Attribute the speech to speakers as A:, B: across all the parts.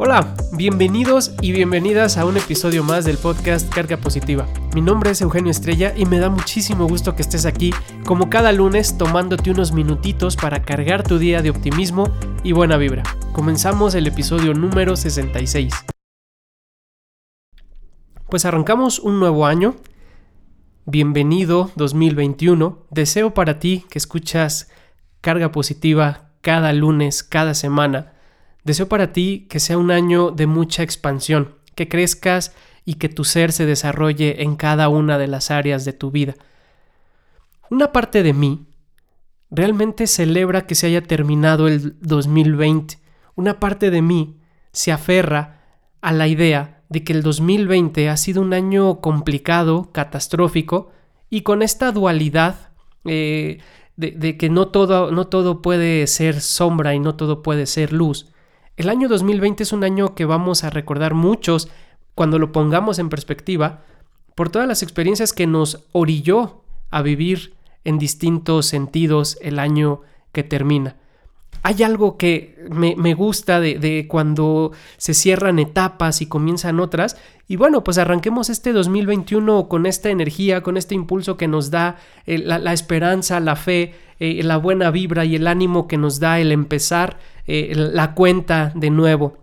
A: Hola, bienvenidos y bienvenidas a un episodio más del podcast Carga Positiva. Mi nombre es Eugenio Estrella y me da muchísimo gusto que estés aquí, como cada lunes, tomándote unos minutitos para cargar tu día de optimismo y buena vibra. Comenzamos el episodio número 66. Pues arrancamos un nuevo año. Bienvenido 2021. Deseo para ti que escuchas Carga Positiva cada lunes, cada semana Deseo para ti que sea un año de mucha expansión, que crezcas y que tu ser se desarrolle en cada una de las áreas de tu vida. Una parte de mí realmente celebra que se haya terminado el 2020. Una parte de mí se aferra a la idea de que el 2020 ha sido un año complicado, catastrófico, y con esta dualidad eh, de, de, que no todo, no todo puede ser sombra y no todo puede ser luz, el año 2020 es un año que vamos a recordar muchos cuando lo pongamos en perspectiva por todas las experiencias que nos orilló a vivir en distintos sentidos el año que termina. Hay algo que me, gusta de, cuando se cierran etapas y comienzan otras. Y bueno, pues arranquemos este 2021 con esta energía, con este impulso que nos da eh, la, esperanza, la fe, eh, la buena vibra y el ánimo que nos da el empezar eh, la cuenta de nuevo.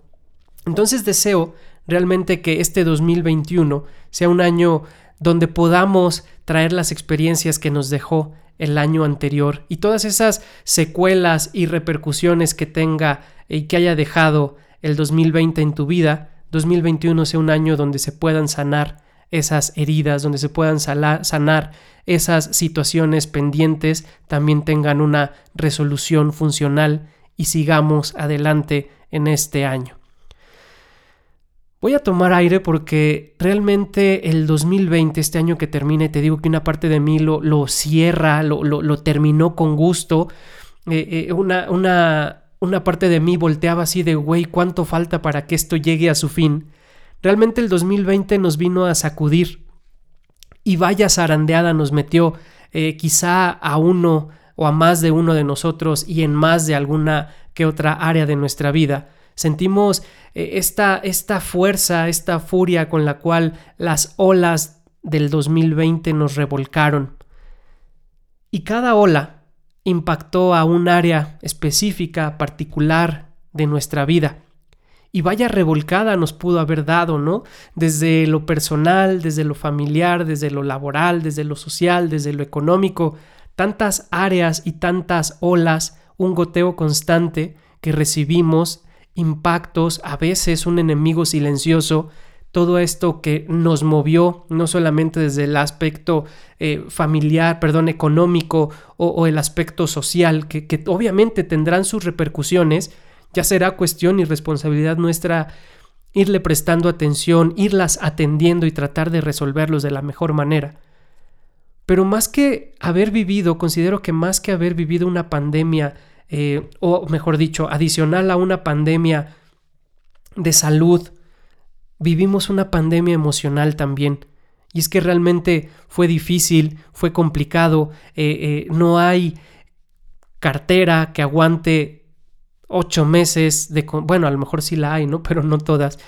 A: Entonces deseo realmente que este 2021 sea un año donde podamos traer las experiencias que nos dejó el año anterior y todas esas secuelas y repercusiones que tenga y que haya dejado el 2020 en tu vida, 2021 sea un año donde se puedan sanar esas heridas, donde se puedan sanar esas situaciones pendientes, también tengan una resolución funcional y sigamos adelante en este año. Voy a tomar aire porque realmente el 2020, este año que termine, te digo que una parte de mí lo, lo cierra, lo, lo, terminó con gusto. Eh, eh, una, una, una parte de mí volteaba así de, güey, ¿cuánto falta para que esto llegue a su fin? Realmente el 2020 nos vino a sacudir y vaya zarandeada nos metió eh, quizá a uno o a más de uno de nosotros y en más de alguna que otra área de nuestra vida. Sentimos eh, esta, esta fuerza, esta furia con la cual las olas del 2020 nos revolcaron. Y cada ola impactó a un área específica, particular de nuestra vida. Y vaya revolcada nos pudo haber dado, ¿no? Desde lo personal, desde lo familiar, desde lo laboral, desde lo social, desde lo económico, tantas áreas y tantas olas, un goteo constante que recibimos, impactos, a veces un enemigo silencioso, todo esto que nos movió no solamente desde el aspecto eh, familiar, perdón, económico o, el aspecto social, que, que obviamente tendrán sus repercusiones, ya será cuestión y responsabilidad nuestra irle prestando atención, irlas atendiendo y tratar de resolverlos de la mejor manera. Pero más que haber vivido, considero que más que haber vivido una pandemia, eh, o mejor dicho, adicional a una pandemia de salud, vivimos una pandemia emocional también. Y es que realmente fue difícil, fue complicado, eh, eh, no hay cartera que aguante ocho meses de, bueno, a lo mejor sí la hay, ¿no? Pero no todas,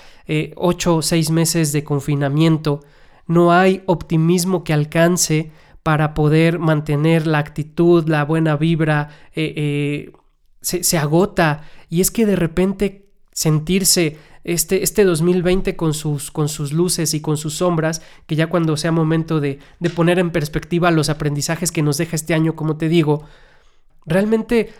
A: ocho o seis meses de confinamiento, no hay optimismo que alcance para poder mantener la actitud, la buena vibra, eh, eh, se, agota. Y es que de repente sentirse este, este 2020 con sus, con sus luces y con sus sombras, que ya cuando sea momento de, de poner en perspectiva los aprendizajes que nos deja este año, como te digo, realmente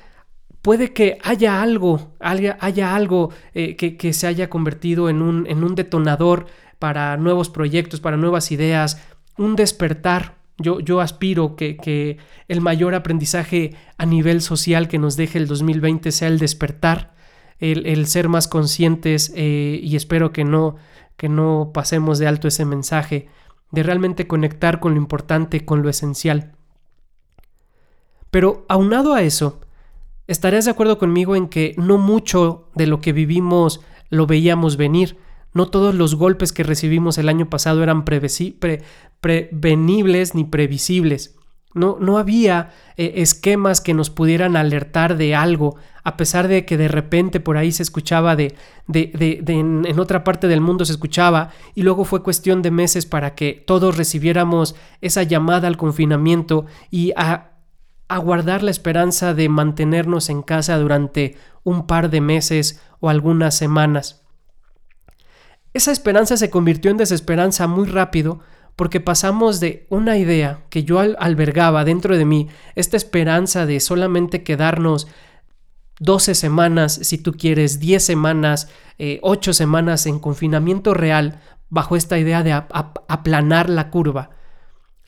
A: puede que haya algo, haya, haya algo eh, que, que, se haya convertido en un, en un detonador para nuevos proyectos, para nuevas ideas, un despertar, yo, aspiro que, el mayor aprendizaje a nivel social que nos deje el 2020 sea el despertar, el, ser más conscientes eh, y espero que no, que no pasemos de alto ese mensaje, de realmente conectar con lo importante, con lo esencial. Pero aunado a eso, estarías de acuerdo conmigo en que no mucho de lo que vivimos lo veíamos venir, no todos los golpes que recibimos el año pasado eran prevenibles ni previsibles. No, no había eh, esquemas que nos pudieran alertar de algo, a pesar de que de repente por ahí se escuchaba de, de, de, en, otra parte del mundo se escuchaba, y luego fue cuestión de meses para que todos recibiéramos esa llamada al confinamiento y a, a guardar la esperanza de mantenernos en casa durante un par de meses o algunas semanas. Esa esperanza se convirtió en desesperanza muy rápido porque pasamos de una idea que yo albergaba dentro de mí, esta esperanza de solamente quedarnos 12 semanas, si tú quieres, 10 semanas, eh, 8 semanas en confinamiento real, bajo esta idea de aplanar la curva.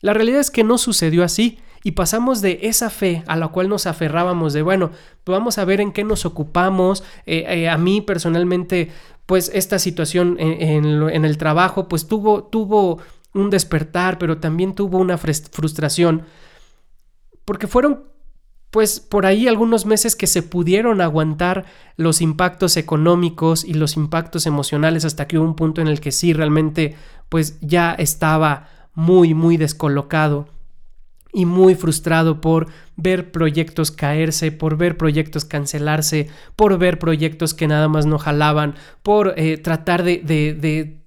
A: La realidad es que no sucedió así y pasamos de esa fe a la cual nos aferrábamos de, bueno, vamos a ver en qué nos ocupamos. Eh, eh, a mí personalmente, pues esta situación en, el trabajo, pues tuvo, tuvo un despertar, pero también tuvo una frustración, porque fueron pues por ahí algunos meses que se pudieron aguantar los impactos económicos y los impactos emocionales hasta que hubo un punto en el que sí realmente pues ya estaba muy muy descolocado y muy frustrado por ver proyectos caerse, por ver proyectos cancelarse, por ver proyectos que nada más no jalaban, por eh, tratar de, de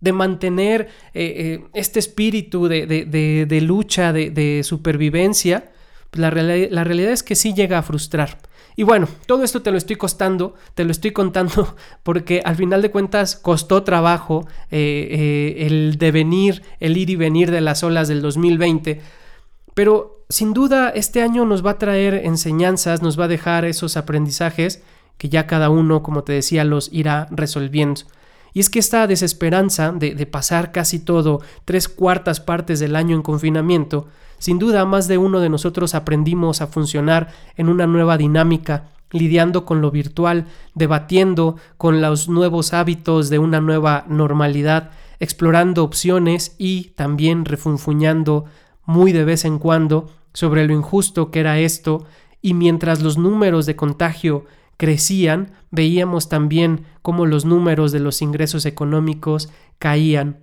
A: de mantener eh, eh, este espíritu de, de, lucha, de, supervivencia, la, la, realidad es que sí llega a frustrar. Y bueno, todo esto te lo estoy costando, te lo estoy contando porque al final de cuentas costó trabajo el devenir, el ir y venir de las olas del 2020, pero sin duda este año nos va a traer enseñanzas, nos va a dejar esos aprendizajes que ya cada uno, como te decía, los irá resolviendo. Y es que esta desesperanza de, de, pasar casi todo, tres cuartas partes del año en confinamiento, sin duda más de uno de nosotros aprendimos a funcionar en una nueva dinámica, lidiando con lo virtual, debatiendo con los nuevos hábitos de una nueva normalidad, explorando opciones y también refunfuñando muy de vez en cuando sobre lo injusto que era esto, y mientras los números de contagio crecían, veíamos también cómo los números de los ingresos económicos caían.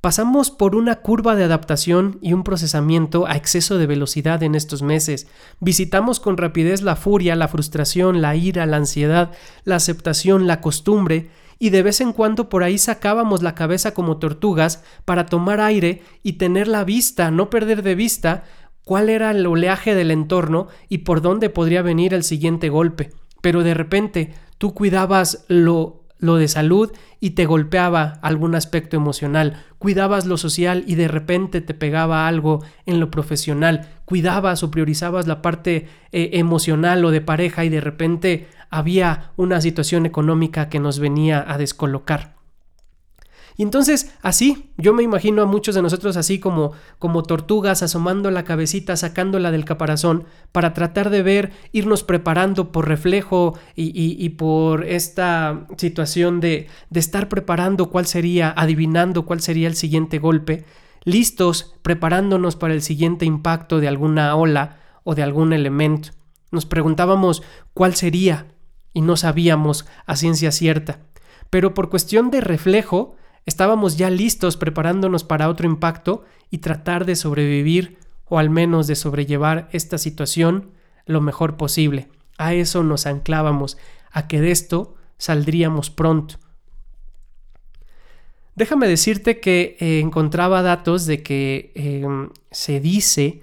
A: Pasamos por una curva de adaptación y un procesamiento a exceso de velocidad en estos meses. Visitamos con rapidez la furia, la frustración, la ira, la ansiedad, la aceptación, la costumbre, y de vez en cuando por ahí sacábamos la cabeza como tortugas para tomar aire y tener la vista, no perder de vista cuál era el oleaje del entorno y por dónde podría venir el siguiente golpe. Pero de repente tú cuidabas lo, lo de salud y te golpeaba algún aspecto emocional, cuidabas lo social y de repente te pegaba algo en lo profesional, cuidabas o priorizabas la parte eh, emocional o de pareja y de repente había una situación económica que nos venía a descolocar. Y entonces, así, yo me imagino a muchos de nosotros así como, como tortugas asomando la cabecita, sacándola del caparazón, para tratar de ver, irnos preparando por reflejo y, y, por esta situación de, de estar preparando cuál sería, adivinando cuál sería el siguiente golpe, listos, preparándonos para el siguiente impacto de alguna ola o de algún elemento. Nos preguntábamos cuál sería y no sabíamos a ciencia cierta. Pero por cuestión de reflejo, Estábamos ya listos preparándonos para otro impacto y tratar de sobrevivir o al menos de sobrellevar esta situación lo mejor posible. A eso nos anclábamos, a que de esto saldríamos pronto. Déjame decirte que eh, encontraba datos de que em, se dice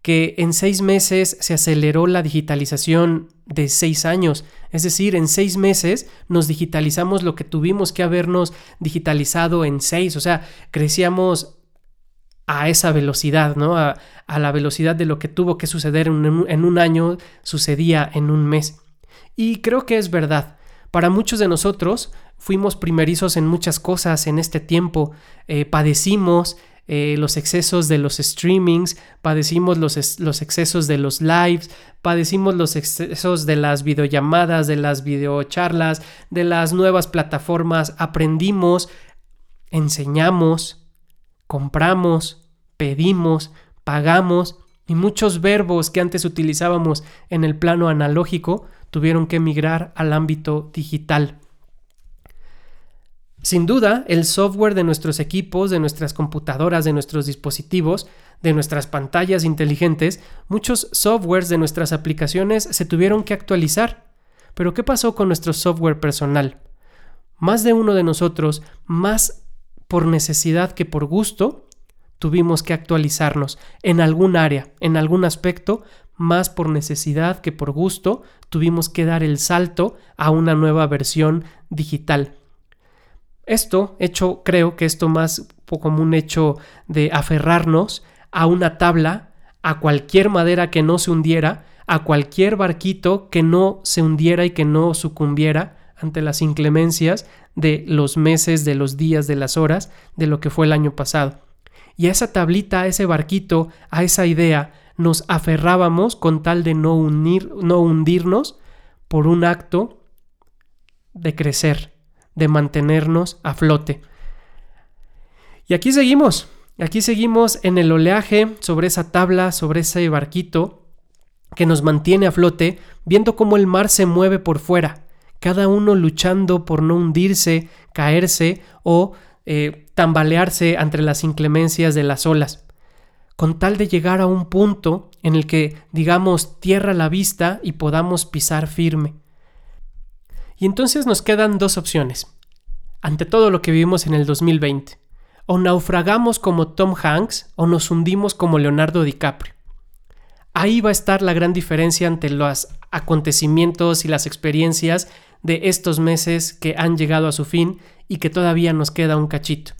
A: que en seis meses se aceleró la digitalización de seis años. Es decir, en seis meses nos digitalizamos lo que tuvimos que habernos digitalizado en seis. O sea, crecíamos a esa velocidad, ¿no? A, la velocidad de lo que tuvo que suceder en un, año, sucedía en un mes. Y creo que es verdad. Para muchos de nosotros fuimos primerizos en muchas cosas en este tiempo, eh, padecimos, eh, los excesos de los streamings, padecimos los, los, excesos de los lives, padecimos los excesos de las videollamadas, de las videocharlas, de las nuevas plataformas, aprendimos, enseñamos, compramos, pedimos, pagamos y muchos verbos que antes utilizábamos en el plano analógico tuvieron que migrar al ámbito digital. Sin duda, el software de nuestros equipos, de nuestras computadoras, de nuestros dispositivos, de nuestras pantallas inteligentes, muchos softwares de nuestras aplicaciones se tuvieron que actualizar. Pero ¿qué pasó con nuestro software personal? Más de uno de nosotros, más por necesidad que por gusto, tuvimos que actualizarnos en algún área, en algún aspecto, más por necesidad que por gusto, tuvimos que dar el salto a una nueva versión digital. Esto, hecho, creo que esto más como un hecho de aferrarnos a una tabla, a cualquier madera que no se hundiera, a cualquier barquito que no se hundiera y que no sucumbiera ante las inclemencias de los meses, de los días, de las horas, de lo que fue el año pasado. Y a esa tablita, a ese barquito, a esa idea, nos aferrábamos con tal de no, unir, no hundirnos por un acto de crecer, de mantenernos a flote. Y aquí seguimos, aquí seguimos en el oleaje, sobre esa tabla, sobre ese barquito que nos mantiene a flote, viendo cómo el mar se mueve por fuera, cada uno luchando por no hundirse, caerse o eh, tambalearse entre las inclemencias de las olas, con tal de llegar a un punto en el que, digamos, tierra la vista y podamos pisar firme. Y entonces nos quedan dos opciones, ante todo lo que vivimos en el 2020. O naufragamos como Tom Hanks o nos hundimos como Leonardo DiCaprio. Ahí va a estar la gran diferencia ante los acontecimientos y las experiencias de estos meses que han llegado a su fin y que todavía nos queda un cachito.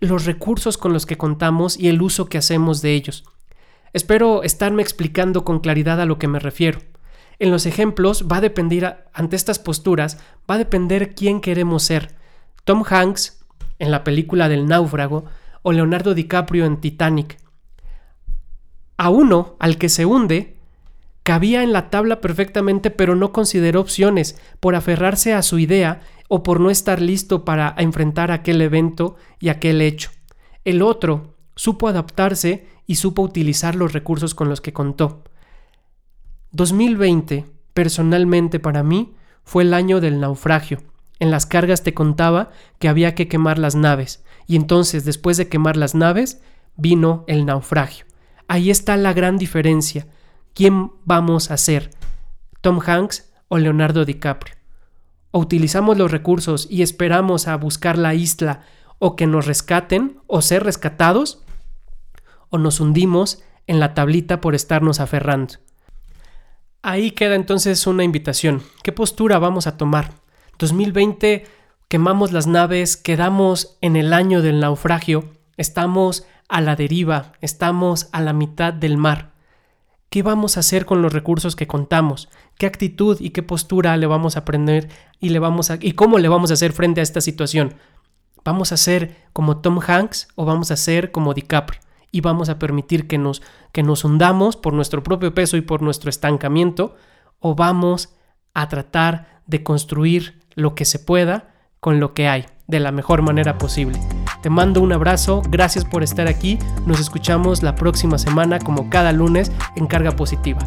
A: Los recursos con los que contamos y el uso que hacemos de ellos. Espero estarme explicando con claridad a lo que me refiero. En los ejemplos va a depender, ante estas posturas, va a depender quién queremos ser. Tom Hanks, en la película del náufrago, o Leonardo DiCaprio en Titanic. A uno, al que se hunde, cabía en la tabla perfectamente, pero no consideró opciones por aferrarse a su idea o por no estar listo para enfrentar aquel evento y aquel hecho. El otro supo adaptarse y supo utilizar los recursos con los que contó. 2020, personalmente para mí, fue el año del naufragio. En las cargas te contaba que había que quemar las naves, y entonces después de quemar las naves, vino el naufragio. Ahí está la gran diferencia. ¿Quién vamos a ser? ¿Tom Hanks o Leonardo DiCaprio? O utilizamos los recursos y esperamos a buscar la isla o que nos rescaten o ser rescatados, o nos hundimos en la tablita por estarnos aferrando. Ahí queda entonces una invitación. ¿Qué postura vamos a tomar? 2020 quemamos las naves, quedamos en el año del naufragio, estamos a la deriva, estamos a la mitad del mar. ¿Qué vamos a hacer con los recursos que contamos? ¿Qué actitud y qué postura le vamos a aprender y le vamos y cómo le vamos a hacer frente a esta situación? ¿Vamos a ser como Tom Hanks o vamos a ser como DiCaprio? Y vamos a permitir que nos, que nos hundamos por nuestro propio peso y por nuestro estancamiento, o vamos a tratar de construir lo que se pueda con lo que hay de la mejor manera posible. Te mando un abrazo, gracias por estar aquí, nos escuchamos la próxima semana como cada lunes en Carga Positiva.